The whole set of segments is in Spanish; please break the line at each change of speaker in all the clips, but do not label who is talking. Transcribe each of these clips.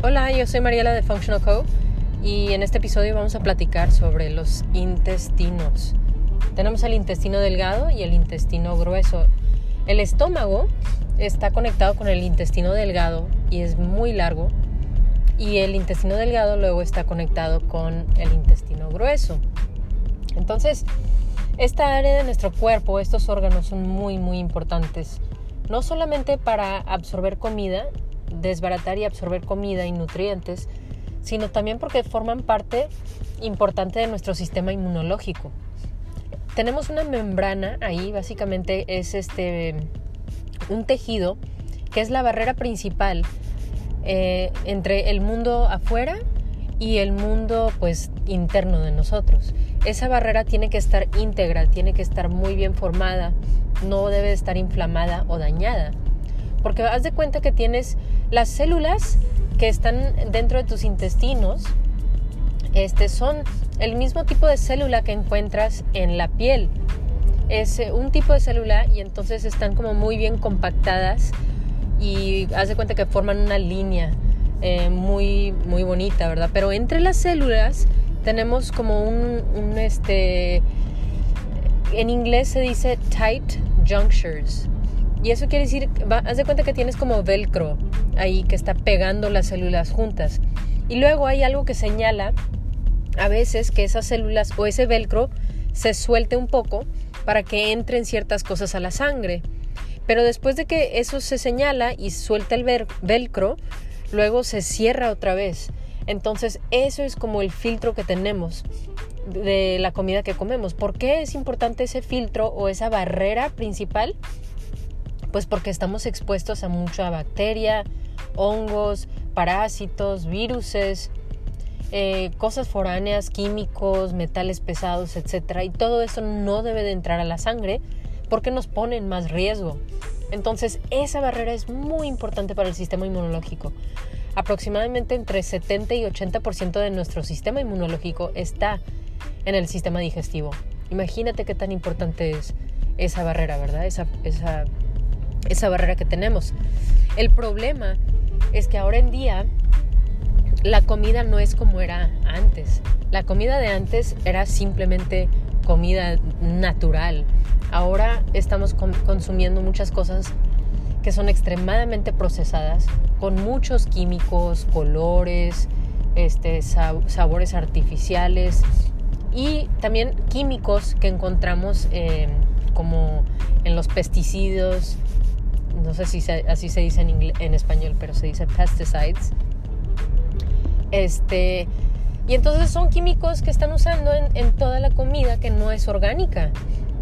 Hola, yo soy Mariela de Functional Co. Y en este episodio vamos a platicar sobre los intestinos. Tenemos el intestino delgado y el intestino grueso. El estómago está conectado con el intestino delgado y es muy largo. Y el intestino delgado luego está conectado con el intestino grueso. Entonces, esta área de nuestro cuerpo, estos órganos son muy, muy importantes. No solamente para absorber comida, desbaratar y absorber comida y nutrientes, sino también porque forman parte importante de nuestro sistema inmunológico. Tenemos una membrana ahí, básicamente es este un tejido que es la barrera principal eh, entre el mundo afuera y el mundo pues interno de nosotros. Esa barrera tiene que estar íntegra, tiene que estar muy bien formada, no debe estar inflamada o dañada. Porque haz de cuenta que tienes las células que están dentro de tus intestinos, este, son el mismo tipo de célula que encuentras en la piel. Es eh, un tipo de célula y entonces están como muy bien compactadas y haz de cuenta que forman una línea eh, muy, muy bonita, ¿verdad? Pero entre las células tenemos como un, este, en inglés se dice tight junctures. Y eso quiere decir, haz de cuenta que tienes como velcro ahí que está pegando las células juntas. Y luego hay algo que señala a veces que esas células o ese velcro se suelte un poco para que entren ciertas cosas a la sangre. Pero después de que eso se señala y suelta el velcro, luego se cierra otra vez. Entonces eso es como el filtro que tenemos de la comida que comemos. ¿Por qué es importante ese filtro o esa barrera principal? Pues porque estamos expuestos a mucha bacteria, hongos, parásitos, viruses, eh, cosas foráneas, químicos, metales pesados, etc. Y todo eso no debe de entrar a la sangre porque nos pone en más riesgo. Entonces esa barrera es muy importante para el sistema inmunológico. Aproximadamente entre 70 y 80% de nuestro sistema inmunológico está en el sistema digestivo. Imagínate qué tan importante es esa barrera, ¿verdad? Esa, esa, esa barrera que tenemos. El problema es que ahora en día la comida no es como era antes. La comida de antes era simplemente comida natural. Ahora estamos consumiendo muchas cosas que son extremadamente procesadas, con muchos químicos, colores, este, sabores artificiales y también químicos que encontramos eh, como en los pesticidas, no sé si así se dice en, español, pero se dice pesticides. Este, y entonces son químicos que están usando en, toda la comida que no es orgánica.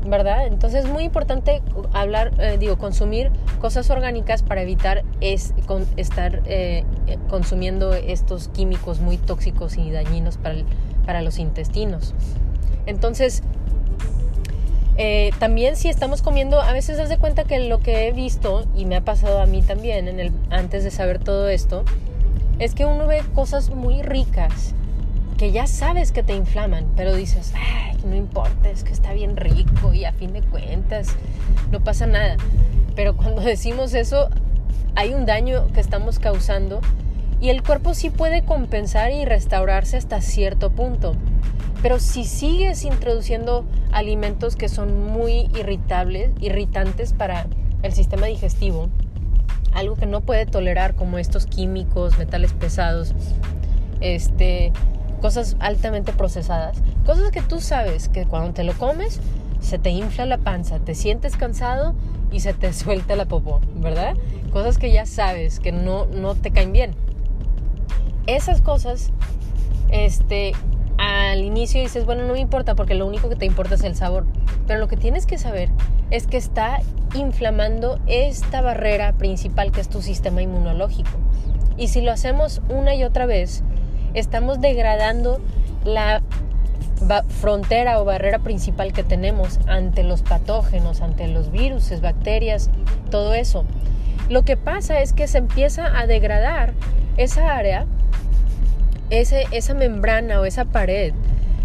¿verdad? Entonces es muy importante hablar, eh, digo, consumir cosas orgánicas para evitar es, estar eh, consumiendo estos químicos muy tóxicos y dañinos para, para los intestinos. Entonces, eh, también si estamos comiendo, a veces das de cuenta que lo que he visto, y me ha pasado a mí también en el, antes de saber todo esto, es que uno ve cosas muy ricas que ya sabes que te inflaman, pero dices, ay, no importa, es que está bien rico y a fin de cuentas no pasa nada. Pero cuando decimos eso, hay un daño que estamos causando y el cuerpo sí puede compensar y restaurarse hasta cierto punto. Pero si sigues introduciendo alimentos que son muy irritables, irritantes para el sistema digestivo, algo que no puede tolerar como estos químicos, metales pesados, este, cosas altamente procesadas, cosas que tú sabes que cuando te lo comes se te infla la panza, te sientes cansado y se te suelta la popó, ¿verdad? Cosas que ya sabes que no, no te caen bien. Esas cosas, este, al inicio dices, bueno, no me importa porque lo único que te importa es el sabor. Pero lo que tienes que saber es que está inflamando esta barrera principal que es tu sistema inmunológico. Y si lo hacemos una y otra vez, estamos degradando la frontera o barrera principal que tenemos ante los patógenos, ante los virus, bacterias, todo eso. Lo que pasa es que se empieza a degradar esa área, ese, esa membrana o esa pared.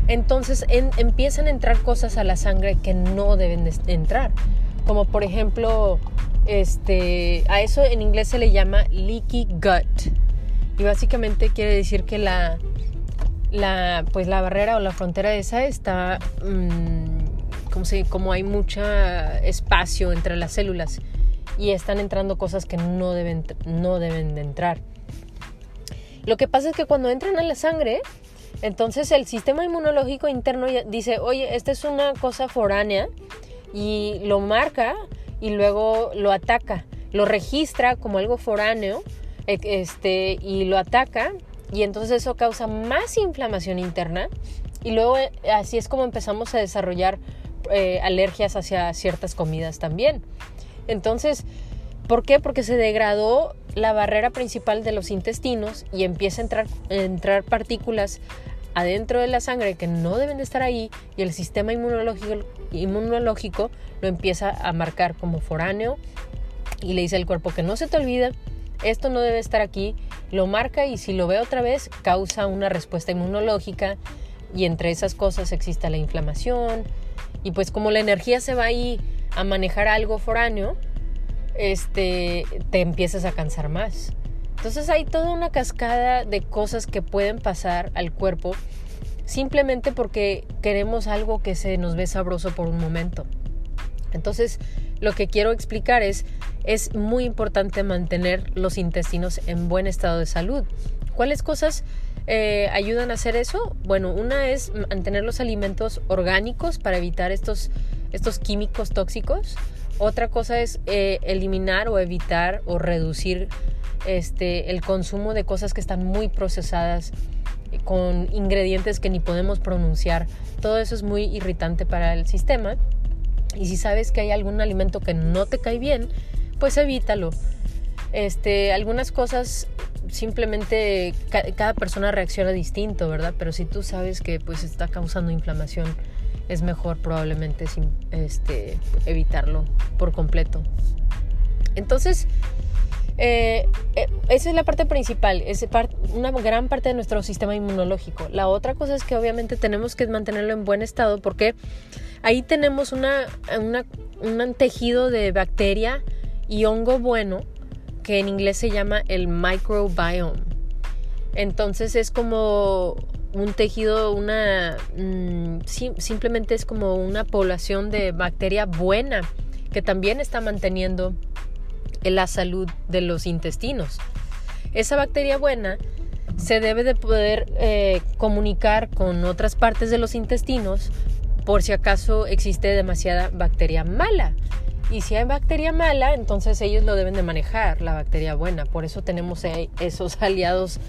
Entonces empiezan a entrar cosas a la sangre que no deben de entrar. Como por ejemplo, este, a eso en inglés se le llama leaky gut Y básicamente quiere decir que la, la, pues la barrera o la frontera esa está, mm, como, como hay mucho espacio entre las células y están entrando cosas que no deben, no deben de entrar. Lo que pasa es que cuando entran a la sangre, entonces el sistema inmunológico interno dice, oye, esta es una cosa foránea y lo marca y luego lo ataca, lo registra como algo foráneo e, este, y lo ataca y entonces eso causa más inflamación interna y luego eh, así es como empezamos a desarrollar eh, alergias hacia ciertas comidas también. Entonces, ¿por qué? Porque se degradó la barrera principal de los intestinos y empieza a entrar, a entrar partículas adentro de la sangre que no deben de estar ahí y el sistema inmunológico, inmunológico lo empieza a marcar como foráneo y le dice al cuerpo que no se te olvida, esto no debe estar aquí, lo marca y si lo ve otra vez causa una respuesta inmunológica y entre esas cosas existe la inflamación y pues como la energía se va ahí a manejar algo foráneo, este, te empiezas a cansar más. Entonces hay toda una cascada de cosas que pueden pasar al cuerpo simplemente porque queremos algo que se nos ve sabroso por un momento. Entonces, lo que quiero explicar es, es muy importante mantener los intestinos en buen estado de salud. ¿Cuáles cosas eh, ayudan a hacer eso? Bueno, una es mantener los alimentos orgánicos para evitar estos, estos químicos tóxicos. Otra cosa es eh, eliminar o evitar o reducir este, el consumo de cosas que están muy procesadas con ingredientes que ni podemos pronunciar. Todo eso es muy irritante para el sistema. Y si sabes que hay algún alimento que no te cae bien, pues evítalo. Este, algunas cosas simplemente cada persona reacciona distinto, ¿verdad? Pero si tú sabes que pues está causando inflamación, es mejor probablemente este, evitarlo por completo. Entonces, eh, eh, esa es la parte principal, es una gran parte de nuestro sistema inmunológico. La otra cosa es que obviamente tenemos que mantenerlo en buen estado porque ahí tenemos una, un tejido de bacteria y hongo bueno que en inglés se llama el microbiome. Entonces es como un tejido, una mm, simplemente es como una población de bacteria buena que también está manteniendo la salud de los intestinos. Esa bacteria buena se debe de poder eh, comunicar con otras partes de los intestinos por si acaso existe demasiada bacteria mala. Y si hay bacteria mala, entonces ellos lo deben de manejar, la bacteria buena. Por eso tenemos eh, esos aliados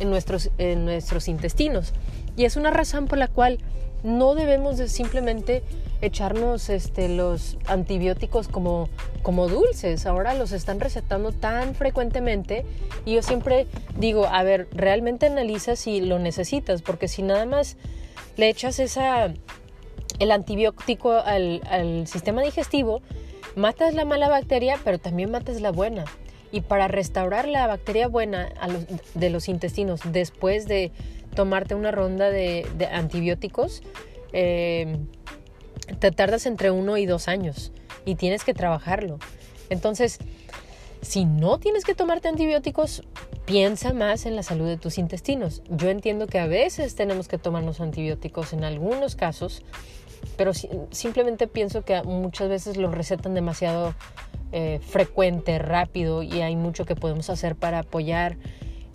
en nuestros, en nuestros intestinos. Y es una razón por la cual no debemos de simplemente echarnos este, los antibióticos como, como dulces. Ahora los están recetando tan frecuentemente y yo siempre digo, a ver, realmente analiza si lo necesitas, porque si nada más le echas esa, el antibiótico al, al sistema digestivo, matas la mala bacteria, pero también matas la buena. Y para restaurar la bacteria buena de los intestinos después de tomarte una ronda de, de antibióticos, eh, te tardas entre uno y dos años y tienes que trabajarlo. Entonces, si no tienes que tomarte antibióticos, piensa más en la salud de tus intestinos. Yo entiendo que a veces tenemos que tomarnos antibióticos en algunos casos, pero simplemente pienso que muchas veces los recetan demasiado eh, frecuente, rápido y hay mucho que podemos hacer para apoyar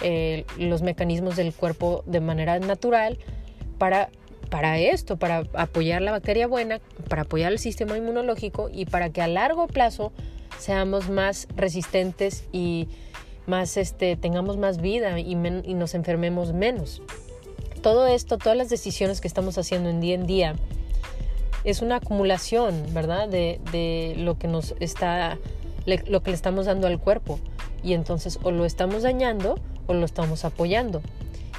eh, los mecanismos del cuerpo de manera natural para para esto, para apoyar la bacteria buena, para apoyar el sistema inmunológico y para que a largo plazo seamos más resistentes y más este, tengamos más vida y, y nos enfermemos menos. Todo esto, todas las decisiones que estamos haciendo en día en día, es una acumulación, ¿verdad? De, de lo que nos está, lo que le estamos dando al cuerpo. Y entonces o lo estamos dañando o lo estamos apoyando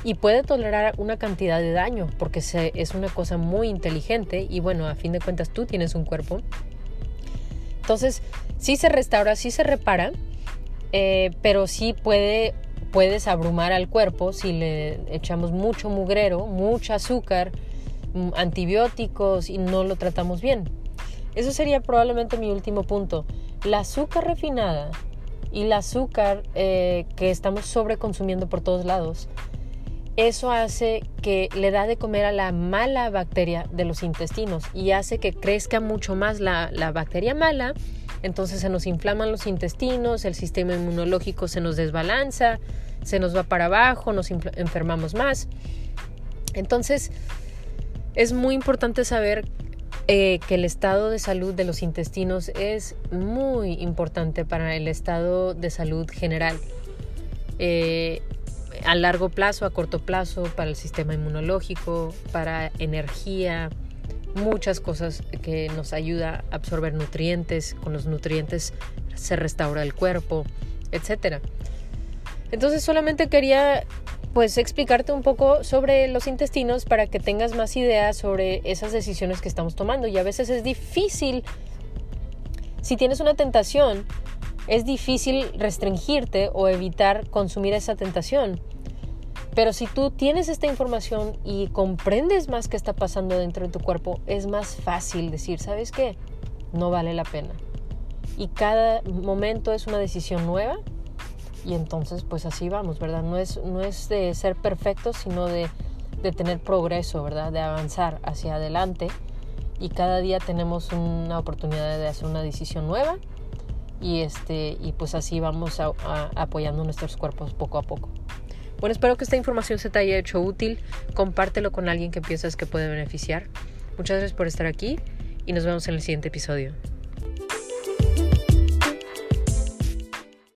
y puede tolerar una cantidad de daño porque es una cosa muy inteligente y bueno, a fin de cuentas tú tienes un cuerpo. Entonces, sí se restaura, sí se repara, eh, pero sí puede, puedes abrumar al cuerpo si le echamos mucho mugrero, mucho azúcar, antibióticos y no lo tratamos bien. Eso sería probablemente mi último punto. La azúcar refinada y el azúcar eh, que estamos sobreconsumiendo por todos lados, eso hace que le da de comer a la mala bacteria de los intestinos y hace que crezca mucho más la, la bacteria mala. Entonces se nos inflaman los intestinos, el sistema inmunológico se nos desbalanza, se nos va para abajo, nos enfermamos más. Entonces es muy importante saber eh, que el estado de salud de los intestinos es muy importante para el estado de salud general. Eh, a largo plazo, a corto plazo, para el sistema inmunológico, para energía, muchas cosas que nos ayuda a absorber nutrientes, con los nutrientes se restaura el cuerpo, etc. Entonces solamente quería pues explicarte un poco sobre los intestinos para que tengas más ideas sobre esas decisiones que estamos tomando y a veces es difícil si tienes una tentación es difícil restringirte o evitar consumir esa tentación. Pero si tú tienes esta información y comprendes más qué está pasando dentro de tu cuerpo, es más fácil decir, ¿sabes qué? No vale la pena. Y cada momento es una decisión nueva y entonces pues así vamos, ¿verdad? No es, no es de ser perfecto, sino de, de tener progreso, ¿verdad? De avanzar hacia adelante y cada día tenemos una oportunidad de hacer una decisión nueva y este y pues así vamos apoyando nuestros cuerpos poco a poco. Bueno, espero que esta información se te haya hecho útil. Compártelo con alguien que piensas que puede beneficiar. Muchas gracias por estar aquí y nos vemos en el siguiente episodio.